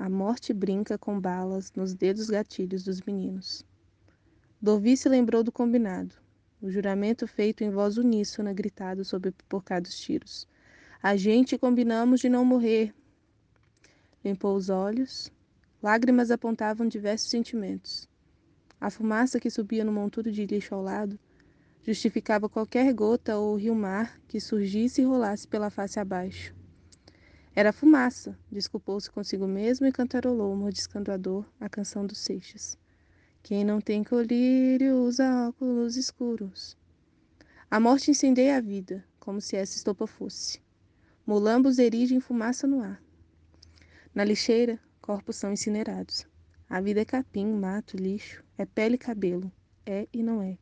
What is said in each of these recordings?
A morte brinca com balas nos dedos gatilhos dos meninos. Dorvi se lembrou do combinado. O juramento feito em voz uníssona, gritado sob pipocados tiros. A gente combinamos de não morrer. Limpou os olhos. Lágrimas apontavam diversos sentimentos. A fumaça que subia no monturo de lixo ao lado justificava qualquer gota ou rio-mar que surgisse e rolasse pela face abaixo. Era fumaça, desculpou-se consigo mesmo e cantarolou, mordiscando a dor, a canção dos Seixas. Quem não tem colírio usa óculos escuros. A morte incendeia a vida, como se essa estopa fosse. Molambos erigem fumaça no ar. Na lixeira, corpos são incinerados. A vida é capim, mato, lixo, é pele e cabelo, é e não é.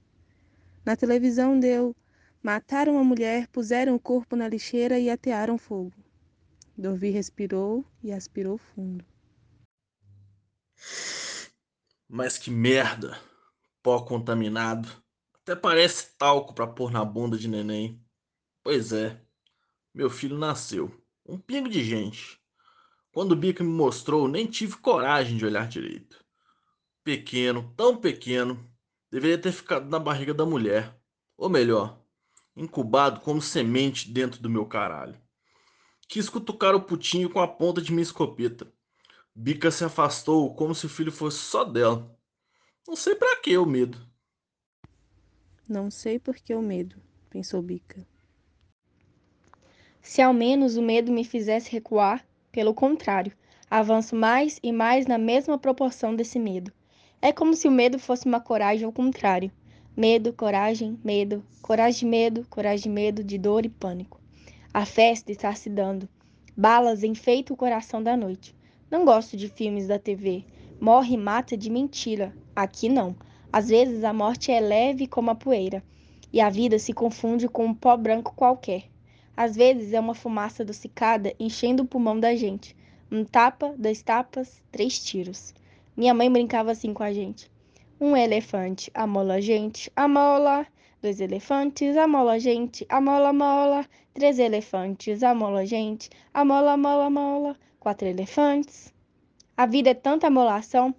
Na televisão deu: mataram a mulher, puseram o corpo na lixeira e atearam fogo. Dorvi respirou e aspirou fundo. Mas que merda! Pó contaminado. Até parece talco para pôr na bunda de neném. Pois é, meu filho nasceu. Um pingo de gente. Quando o Bica me mostrou, nem tive coragem de olhar direito. Pequeno, tão pequeno, deveria ter ficado na barriga da mulher. Ou melhor, incubado como semente dentro do meu caralho. Quis cutucar o putinho com a ponta de minha escopeta. Bica se afastou como se o filho fosse só dela. Não sei para que o medo. Não sei por que o medo, pensou Bica. Se ao menos o medo me fizesse recuar, pelo contrário, avanço mais e mais na mesma proporção desse medo. É como se o medo fosse uma coragem ao contrário. Medo, coragem, medo, coragem de medo, coragem de medo, de dor e pânico. A festa está se dando. Balas enfeitam o coração da noite. Não gosto de filmes da TV. Morre e mata de mentira. Aqui não. Às vezes a morte é leve como a poeira. E a vida se confunde com um pó branco qualquer. Às vezes é uma fumaça adocicada enchendo o pulmão da gente. Um tapa, dois tapas, três tiros. Minha mãe brincava assim com a gente. Um elefante amola a gente, amola. Dois elefantes amola gente, amola, mola. Três elefantes amola gente, amola, mola, mola quatro elefantes. A vida é tanta amolação.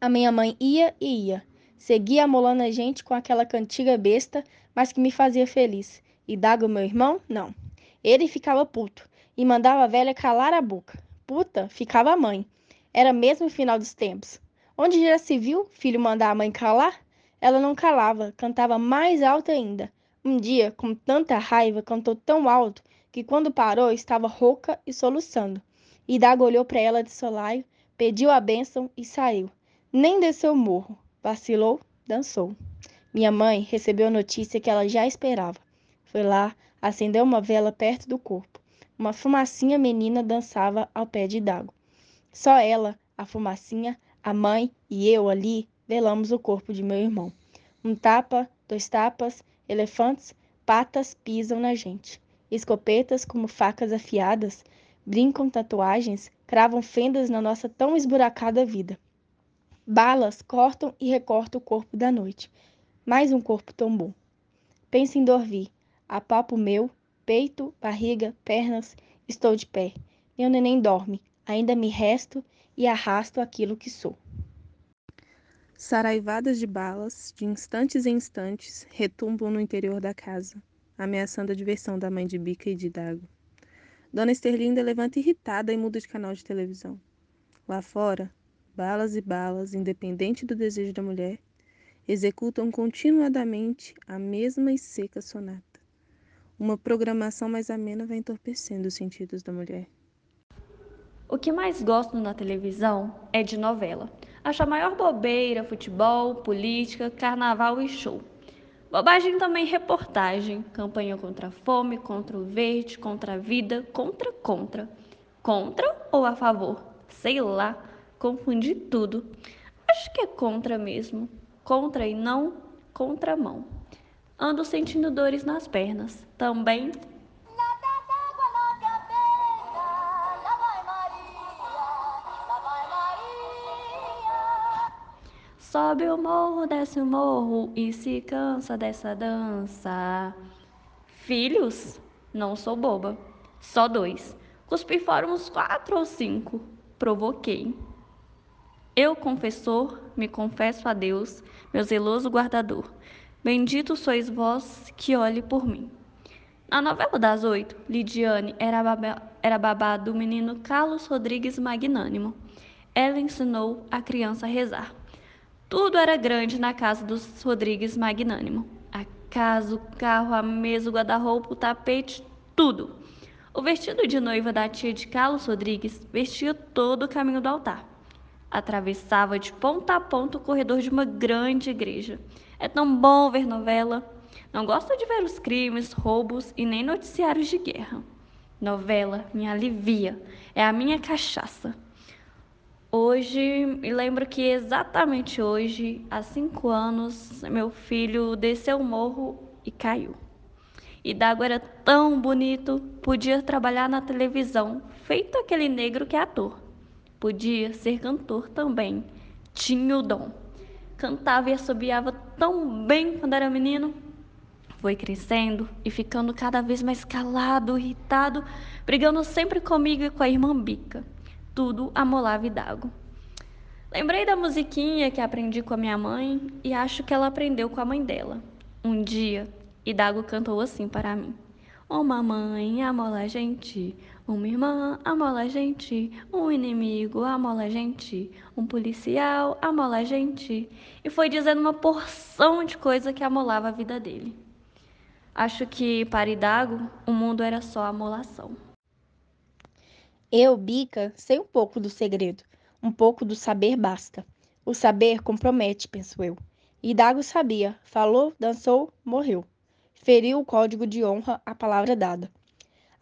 A minha mãe ia e ia, seguia amolando a gente com aquela cantiga besta, mas que me fazia feliz. E Dago, meu irmão, não. Ele ficava puto e mandava a velha calar a boca. Puta, ficava a mãe. Era mesmo o final dos tempos. Onde já se viu filho mandar a mãe calar? Ela não calava, cantava mais alto ainda. Um dia, com tanta raiva, cantou tão alto que quando parou estava rouca e soluçando. E Dago olhou para ela de solaio, pediu a bênção e saiu. Nem desceu o morro. Vacilou, dançou. Minha mãe recebeu a notícia que ela já esperava. Foi lá, acendeu uma vela perto do corpo. Uma fumacinha menina dançava ao pé de Dago. Só ela, a fumacinha, a mãe e eu ali velamos o corpo de meu irmão. Um tapa, dois tapas, elefantes, patas pisam na gente. Escopetas como facas afiadas brincam tatuagens, cravam fendas na nossa tão esburacada vida. Balas cortam e recortam o corpo da noite. Mais um corpo tombou. Pensa em Dorvi. A papo meu, peito, barriga, pernas, estou de pé. Meu neném dorme. Ainda me resto e arrasto aquilo que sou. Saraivadas de balas, de instantes em instantes, retumbam no interior da casa, ameaçando a diversão da mãe de Bica e de Dago. Dona Esterlinda levanta irritada e muda de canal de televisão. Lá fora, balas e balas, independente do desejo da mulher, executam continuadamente a mesma e seca sonata. Uma programação mais amena vai entorpecendo os sentidos da mulher. O que mais gosto na televisão é de novela. Acho a maior bobeira futebol, política, carnaval e show. Bobagem também reportagem, campanha contra a fome, contra o verde, contra a vida, contra, contra. Contra ou a favor? Sei lá, confundi tudo. Acho que é contra mesmo. Contra e não contramão. Ando sentindo dores nas pernas. Também Sobe o morro, desce o morro e se cansa dessa dança. Filhos? Não sou boba. Só dois. Cuspi fora uns quatro ou cinco. provoquei. Eu, confessor, me confesso a Deus, meu zeloso guardador. Bendito sois vós que olhe por mim. Na novela das oito, Lidiane era babá, era babá do menino Carlos Rodrigues Magnânimo. Ela ensinou a criança a rezar. Tudo era grande na casa dos Rodrigues Magnânimo. A casa, o carro, a mesa, o guarda-roupa, o tapete, tudo. O vestido de noiva da tia de Carlos Rodrigues vestia todo o caminho do altar. Atravessava de ponta a ponta o corredor de uma grande igreja. É tão bom ver novela. Não gosto de ver os crimes, roubos e nem noticiários de guerra. Novela me alivia, é a minha cachaça. Hoje, me lembro que exatamente hoje, há cinco anos, meu filho desceu o morro e caiu. E Dago era tão bonito, podia trabalhar na televisão, feito aquele negro que é ator. Podia ser cantor também, tinha o dom. Cantava e assobiava tão bem quando era menino. Foi crescendo e ficando cada vez mais calado, irritado, brigando sempre comigo e com a irmã Bica tudo amolava e dago. Lembrei da musiquinha que aprendi com a minha mãe e acho que ela aprendeu com a mãe dela. Um dia, Idago cantou assim para mim: Uma mãe amola a gente, uma irmã amola a gente, um inimigo amola a gente, um policial amola a gente. E foi dizendo uma porção de coisa que amolava a vida dele. Acho que para Idago o mundo era só amolação. Eu, Bica, sei um pouco do segredo. Um pouco do saber basta. O saber compromete, penso eu. E Dago sabia. Falou, dançou, morreu. Feriu o código de honra, a palavra dada.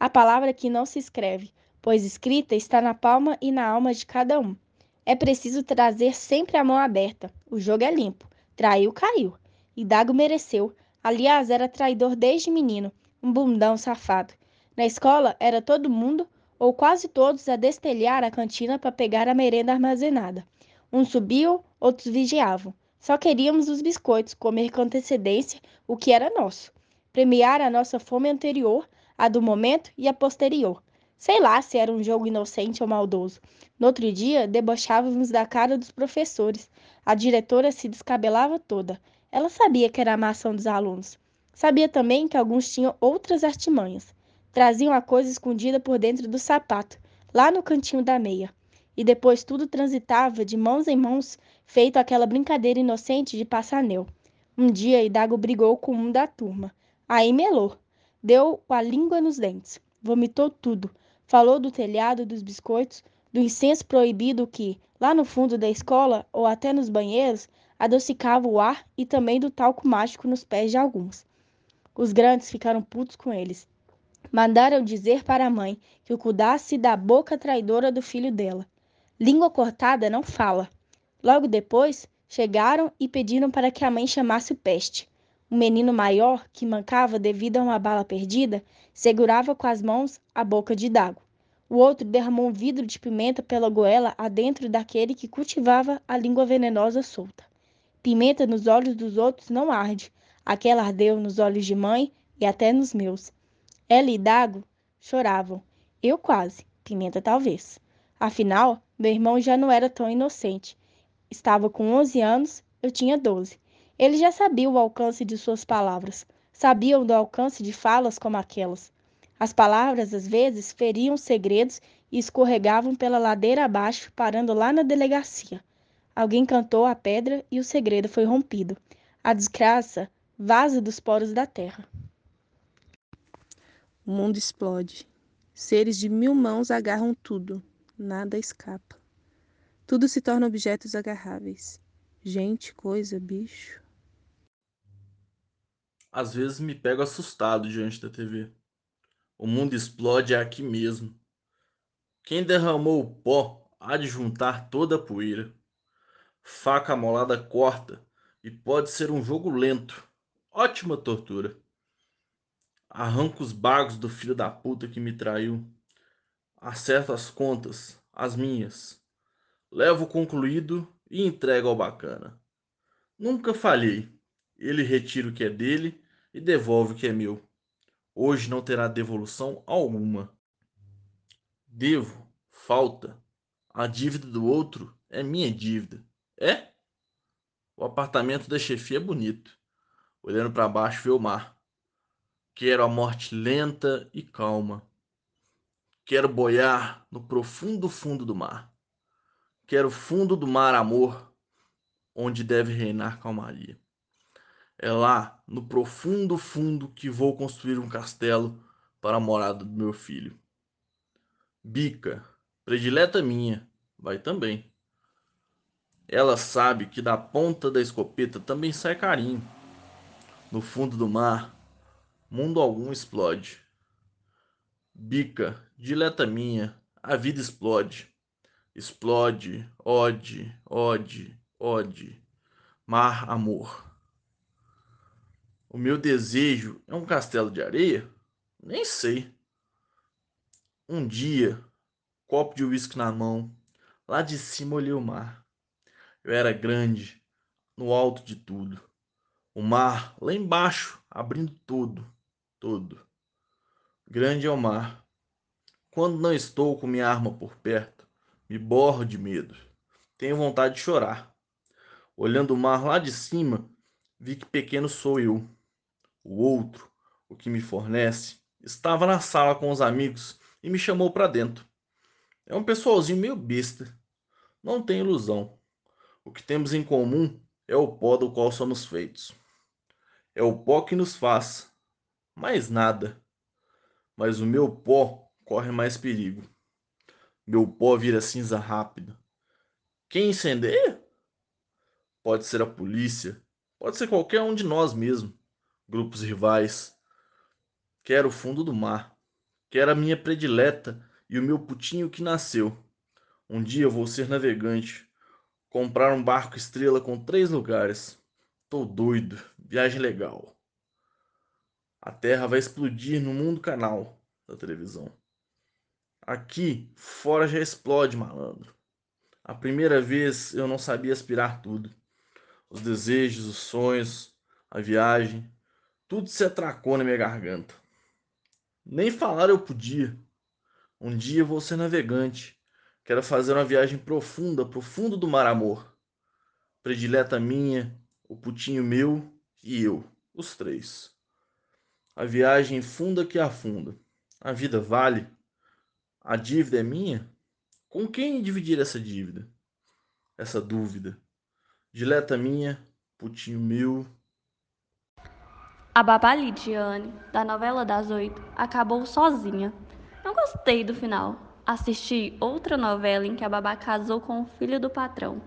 A palavra que não se escreve, pois escrita está na palma e na alma de cada um. É preciso trazer sempre a mão aberta. O jogo é limpo. Traiu, caiu. E Dago mereceu. Aliás, era traidor desde menino. Um bundão safado. Na escola era todo mundo ou quase todos a destelhar a cantina para pegar a merenda armazenada. Uns subiam, outros vigiavam. Só queríamos os biscoitos, comer com antecedência o que era nosso. Premiar a nossa fome anterior, a do momento e a posterior. Sei lá se era um jogo inocente ou maldoso. No outro dia, debochávamos da cara dos professores. A diretora se descabelava toda. Ela sabia que era a maçã dos alunos. Sabia também que alguns tinham outras artimanhas traziam a coisa escondida por dentro do sapato, lá no cantinho da meia. E depois tudo transitava de mãos em mãos, feito aquela brincadeira inocente de passar anel. Um dia Idago brigou com um da turma. Aí melou. Deu com a língua nos dentes. Vomitou tudo. Falou do telhado, dos biscoitos, do incenso proibido que, lá no fundo da escola ou até nos banheiros, adocicava o ar e também do talco mágico nos pés de alguns. Os grandes ficaram putos com eles Mandaram dizer para a mãe que o cuidasse da boca traidora do filho dela. Língua cortada não fala. Logo depois, chegaram e pediram para que a mãe chamasse o peste. O menino maior, que mancava devido a uma bala perdida, segurava com as mãos a boca de Dago. O outro derramou um vidro de pimenta pela goela adentro daquele que cultivava a língua venenosa solta. Pimenta nos olhos dos outros não arde. Aquela ardeu nos olhos de mãe e até nos meus. Ela e Dago choravam. Eu quase. Pimenta talvez. Afinal, meu irmão já não era tão inocente. Estava com 11 anos, eu tinha 12. Ele já sabia o alcance de suas palavras. Sabiam do alcance de falas como aquelas. As palavras, às vezes, feriam segredos e escorregavam pela ladeira abaixo, parando lá na delegacia. Alguém cantou a pedra e o segredo foi rompido. A desgraça vaza dos poros da terra. O mundo explode. Seres de mil mãos agarram tudo. Nada escapa. Tudo se torna objetos agarráveis. Gente, coisa, bicho. Às vezes me pego assustado diante da TV. O mundo explode aqui mesmo. Quem derramou o pó há de juntar toda a poeira. Faca molada corta e pode ser um jogo lento. Ótima tortura. Arranco os bagos do filho da puta que me traiu. Acerto as contas, as minhas. Levo concluído e entrego ao bacana. Nunca falhei. Ele retira o que é dele e devolve o que é meu. Hoje não terá devolução alguma. Devo, falta, A dívida do outro é minha dívida. É? O apartamento da chefia é bonito. Olhando para baixo, vê o mar. Quero a morte lenta e calma. Quero boiar no profundo fundo do mar. Quero o fundo do mar, amor, onde deve reinar calmaria. É lá, no profundo fundo, que vou construir um castelo para a morada do meu filho. Bica, predileta minha, vai também. Ela sabe que da ponta da escopeta também sai carinho. No fundo do mar, mundo algum explode. Bica, dileta minha, a vida explode. Explode, ode, ode, ode. Mar, amor. O meu desejo é um castelo de areia? Nem sei. Um dia, copo de uísque na mão, lá de cima olhei o mar. Eu era grande, no alto de tudo. O mar lá embaixo, abrindo tudo, todo. Grande é o mar. Quando não estou com minha arma por perto, me borro de medo. Tenho vontade de chorar. Olhando o mar lá de cima, vi que pequeno sou eu o outro, o que me fornece, estava na sala com os amigos e me chamou para dentro. É um pessoalzinho meio besta. Não tem ilusão. O que temos em comum é o pó do qual somos feitos. É o pó que nos faz. Mais nada. Mas o meu pó corre mais perigo. Meu pó vira cinza rápido. Quem incendeia? Pode ser a polícia, pode ser qualquer um de nós mesmo grupos rivais. Quero o fundo do mar. Quero a minha predileta e o meu putinho que nasceu. Um dia vou ser navegante. Comprar um barco estrela com três lugares. Tô doido. Viagem legal. A Terra vai explodir no mundo canal da televisão. Aqui fora já explode, malandro. A primeira vez eu não sabia aspirar tudo. Os desejos, os sonhos, a viagem, tudo se atracou na minha garganta. Nem falar eu podia. Um dia vou ser navegante. Quero fazer uma viagem profunda, profundo do mar amor. Predileta minha, o putinho meu e eu, os três. A viagem funda que afunda. A vida vale? A dívida é minha? Com quem dividir essa dívida? Essa dúvida. Dileta minha, putinho meu a babá Lidiane, da novela das oito, acabou sozinha. Não gostei do final. Assisti outra novela em que a babá casou com o filho do patrão.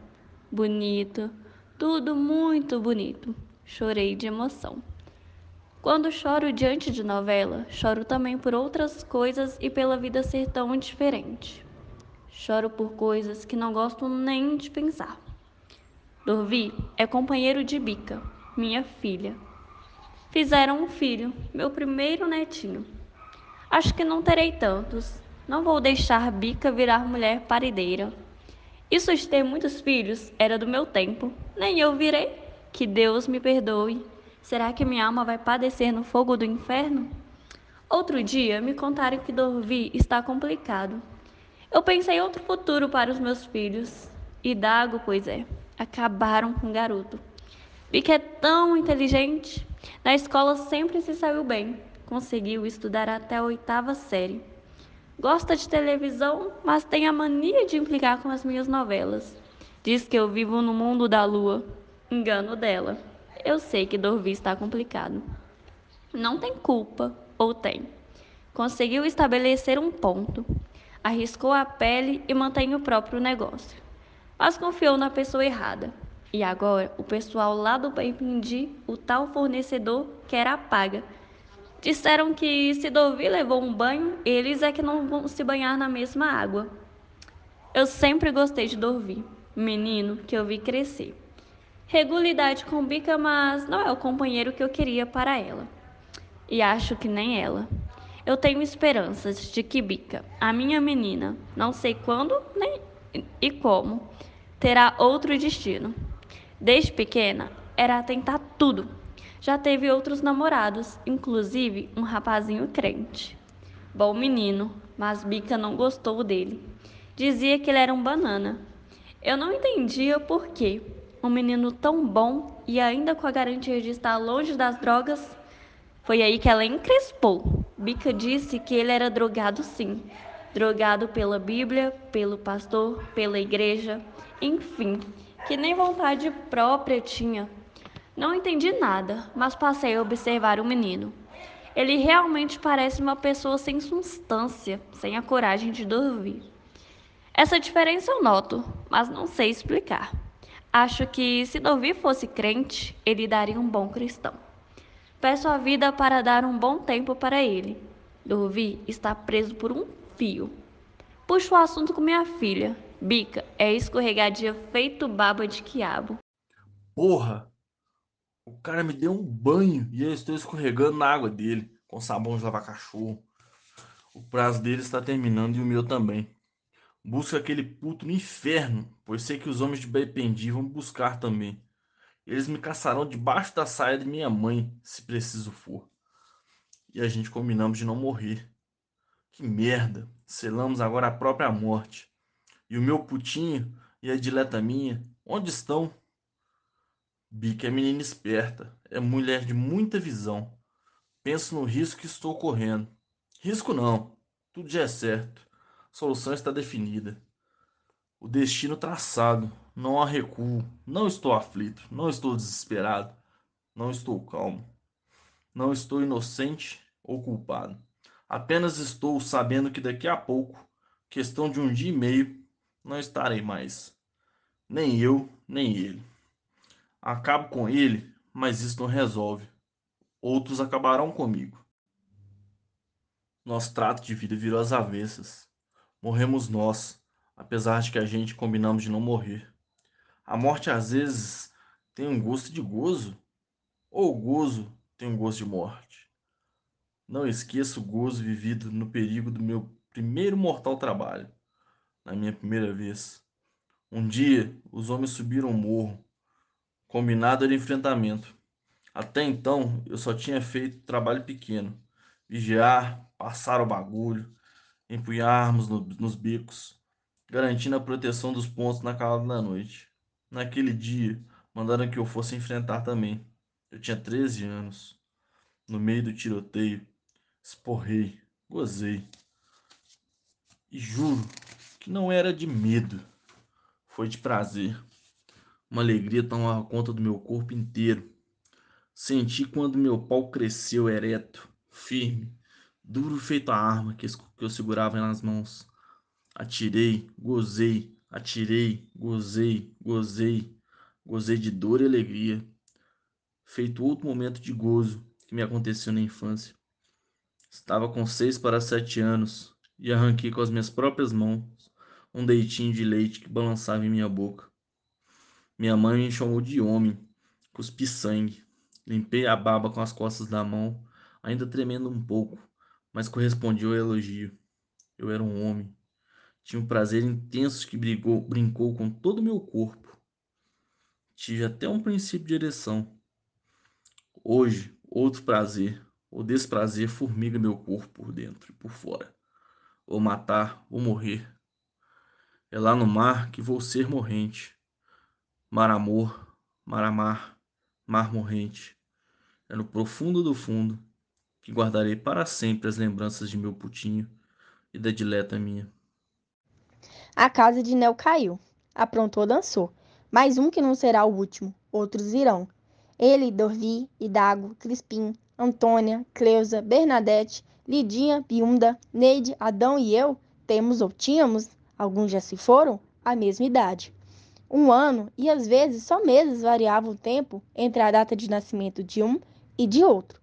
Bonito, tudo muito bonito. Chorei de emoção. Quando choro diante de novela, choro também por outras coisas e pela vida ser tão diferente. Choro por coisas que não gosto nem de pensar. Dorvi é companheiro de Bica, minha filha, Fizeram um filho, meu primeiro netinho. Acho que não terei tantos. Não vou deixar Bica virar mulher parideira. Isso de ter muitos filhos era do meu tempo. Nem eu virei. Que Deus me perdoe. Será que minha alma vai padecer no fogo do inferno? Outro dia me contaram que Dorvi está complicado. Eu pensei outro futuro para os meus filhos. E Dago, pois é, acabaram com o garoto. Bica é tão inteligente. Na escola sempre se saiu bem, conseguiu estudar até a oitava série. Gosta de televisão, mas tem a mania de implicar com as minhas novelas. Diz que eu vivo no mundo da lua. Engano dela. Eu sei que Dorvi está complicado. Não tem culpa, ou tem. Conseguiu estabelecer um ponto. Arriscou a pele e mantém o próprio negócio. Mas confiou na pessoa errada. E agora o pessoal lá do Pimpendi, o tal fornecedor, quer a paga. Disseram que se Dovi levou um banho, eles é que não vão se banhar na mesma água. Eu sempre gostei de Dorvi, menino que eu vi crescer. Regularidade com Bica, mas não é o companheiro que eu queria para ela. E acho que nem ela. Eu tenho esperanças de que Bica, a minha menina, não sei quando nem e como, terá outro destino. Desde pequena, era atentar tudo. Já teve outros namorados, inclusive um rapazinho crente. Bom menino, mas Bica não gostou dele. dizia que ele era um banana. Eu não entendia por quê. Um menino tão bom e ainda com a garantia de estar longe das drogas. Foi aí que ela encrespou. Bica disse que ele era drogado sim. Drogado pela Bíblia, pelo pastor, pela igreja, enfim, que nem vontade própria tinha. Não entendi nada, mas passei a observar o menino. Ele realmente parece uma pessoa sem substância, sem a coragem de dormir. Essa diferença eu noto, mas não sei explicar. Acho que se Dorvi fosse crente, ele daria um bom cristão. Peço a vida para dar um bom tempo para ele. Dorvi está preso por um fio. Puxo o assunto com minha filha. Bica é escorregadia feito baba de quiabo. Porra! O cara me deu um banho e eu estou escorregando na água dele, com sabão de lavar cachorro. O prazo dele está terminando e o meu também. Busca aquele puto no inferno, pois sei que os homens de Bependi vão buscar também. Eles me caçarão debaixo da saia de minha mãe, se preciso for. E a gente combinamos de não morrer. Que merda! Selamos agora a própria morte. E o meu putinho e a dileta minha, onde estão? Bica é menina esperta, é mulher de muita visão. Penso no risco que estou correndo. Risco não, tudo já é certo solução está definida. O destino traçado. Não há recuo. Não estou aflito. Não estou desesperado. Não estou calmo. Não estou inocente ou culpado. Apenas estou sabendo que daqui a pouco, questão de um dia e meio, não estarei mais. Nem eu, nem ele. Acabo com ele, mas isso não resolve. Outros acabarão comigo. Nosso trato de vida virou às avessas morremos nós, apesar de que a gente combinamos de não morrer. A morte às vezes tem um gosto de gozo, ou o gozo tem um gosto de morte. Não esqueça o gozo vivido no perigo do meu primeiro mortal trabalho, na minha primeira vez. Um dia, os homens subiram o morro. Combinado era enfrentamento. Até então, eu só tinha feito trabalho pequeno. Vigiar, passar o bagulho, empunharmos no, nos bicos, garantindo a proteção dos pontos na calada da noite. Naquele dia, mandaram que eu fosse enfrentar também. Eu tinha 13 anos. No meio do tiroteio, esporrei, gozei. E juro que não era de medo, foi de prazer. Uma alegria tomava conta do meu corpo inteiro. Senti quando meu pau cresceu ereto, firme, duro feito a arma que eu segurava nas mãos. Atirei, gozei, atirei, gozei, gozei, gozei de dor e alegria. Feito outro momento de gozo que me aconteceu na infância. Estava com seis para sete anos e arranquei com as minhas próprias mãos um deitinho de leite que balançava em minha boca. Minha mãe me chamou de homem, cuspi sangue. Limpei a baba com as costas da mão, ainda tremendo um pouco mas correspondi ao elogio. Eu era um homem. Tinha um prazer intenso que brigou, brincou com todo o meu corpo. Tive até um princípio de ereção. Hoje, outro prazer, o desprazer formiga meu corpo por dentro e por fora. Vou matar, vou morrer. É lá no mar que vou ser morrente. Mar amor, mar amar, mar morrente. É no profundo do fundo que guardarei para sempre as lembranças de meu putinho e da dileta minha. A casa de Nel caiu. Aprontou, dançou. Mais um que não será o último. Outros virão. Ele, Dorvi, Idago, Crispim, Antônia, Cleusa, Bernadette, Lidinha, Biunda, Neide, Adão e eu temos ou tínhamos, alguns já se foram, a mesma idade. Um ano e às vezes só meses variavam o tempo entre a data de nascimento de um e de outro.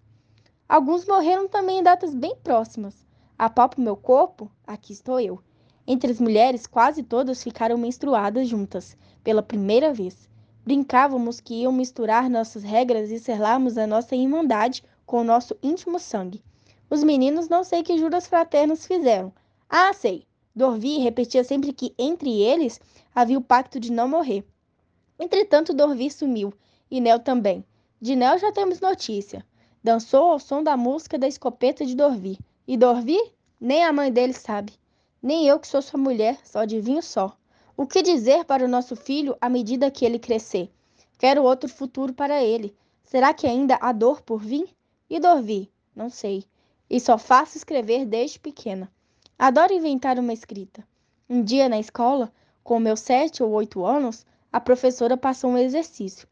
Alguns morreram também em datas bem próximas. Apalpo meu corpo, aqui estou eu. Entre as mulheres, quase todas ficaram menstruadas juntas, pela primeira vez. Brincávamos que iam misturar nossas regras e selarmos a nossa irmandade com o nosso íntimo sangue. Os meninos não sei que juras fraternos fizeram. Ah, sei. Dorvi repetia sempre que entre eles havia o pacto de não morrer. Entretanto, Dorvi sumiu, e Nel também. De Nel já temos notícia. Dançou ao som da música da escopeta de Dorvi. E Dorvi? Nem a mãe dele sabe. Nem eu que sou sua mulher, só adivinho só. O que dizer para o nosso filho à medida que ele crescer? Quero outro futuro para ele. Será que ainda há dor por vir? E Dorvi? Não sei. E só faço escrever desde pequena. Adoro inventar uma escrita. Um dia na escola, com meus sete ou oito anos, a professora passou um exercício.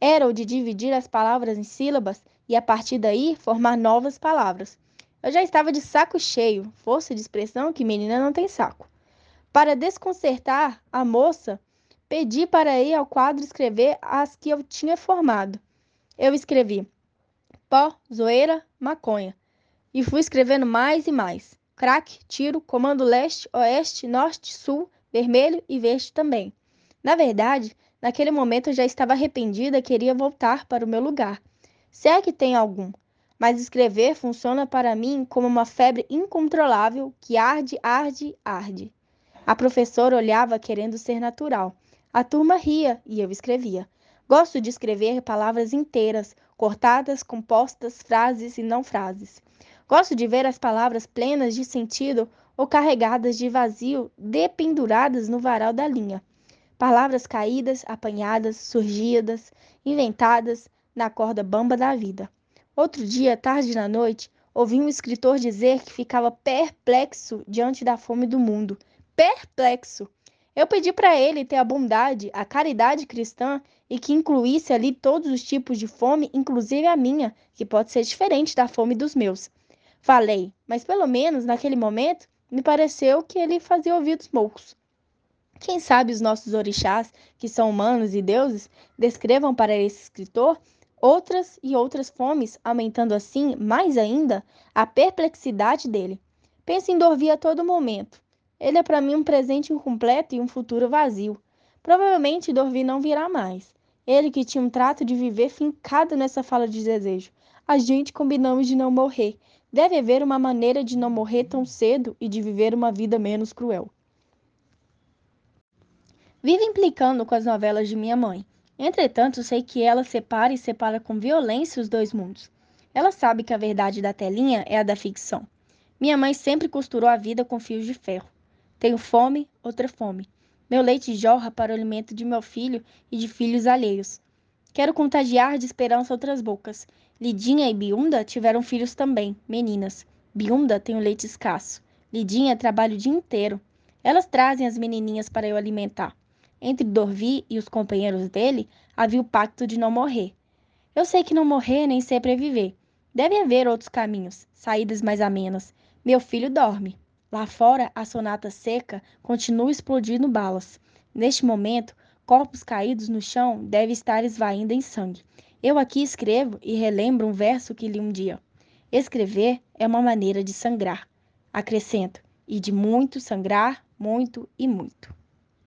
Era o de dividir as palavras em sílabas e a partir daí formar novas palavras. Eu já estava de saco cheio, força de expressão que menina não tem saco. Para desconcertar a moça, pedi para ir ao quadro escrever as que eu tinha formado. Eu escrevi pó, zoeira, maconha. E fui escrevendo mais e mais. Crack, tiro, comando leste, oeste, norte, sul, vermelho e verde também. Na verdade, naquele momento eu já estava arrependida e queria voltar para o meu lugar. Se é que tem algum. Mas escrever funciona para mim como uma febre incontrolável que arde, arde, arde. A professora olhava querendo ser natural. A turma ria e eu escrevia. Gosto de escrever palavras inteiras, cortadas, compostas, frases e não frases. Gosto de ver as palavras plenas de sentido ou carregadas de vazio dependuradas no varal da linha. Palavras caídas, apanhadas, surgidas, inventadas na corda bamba da vida. Outro dia, tarde na noite, ouvi um escritor dizer que ficava perplexo diante da fome do mundo perplexo. Eu pedi para ele ter a bondade, a caridade cristã e que incluísse ali todos os tipos de fome, inclusive a minha, que pode ser diferente da fome dos meus. Falei, mas pelo menos naquele momento me pareceu que ele fazia ouvidos moucos. Quem sabe os nossos orixás, que são humanos e deuses, descrevam para esse escritor outras e outras fomes, aumentando assim, mais ainda, a perplexidade dele. Pensa em Dorvi a todo momento. Ele é para mim um presente incompleto e um futuro vazio. Provavelmente Dorvi não virá mais. Ele que tinha um trato de viver fincado nessa fala de desejo. A gente combinamos de não morrer. Deve haver uma maneira de não morrer tão cedo e de viver uma vida menos cruel. Vivo implicando com as novelas de minha mãe. Entretanto, sei que ela separa e separa com violência os dois mundos. Ela sabe que a verdade da telinha é a da ficção. Minha mãe sempre costurou a vida com fios de ferro. Tenho fome, outra fome. Meu leite jorra para o alimento de meu filho e de filhos alheios. Quero contagiar de esperança outras bocas. Lidinha e Biunda tiveram filhos também, meninas. Biunda tem o leite escasso. Lidinha trabalha o dia inteiro. Elas trazem as menininhas para eu alimentar. Entre Dorvi e os companheiros dele havia o pacto de não morrer. Eu sei que não morrer nem sempre é viver. Deve haver outros caminhos, saídas mais amenas. Meu filho dorme. Lá fora, a sonata seca continua explodindo balas. Neste momento, corpos caídos no chão devem estar esvaindo em sangue. Eu aqui escrevo e relembro um verso que li um dia. Escrever é uma maneira de sangrar. Acrescento, e de muito sangrar, muito e muito.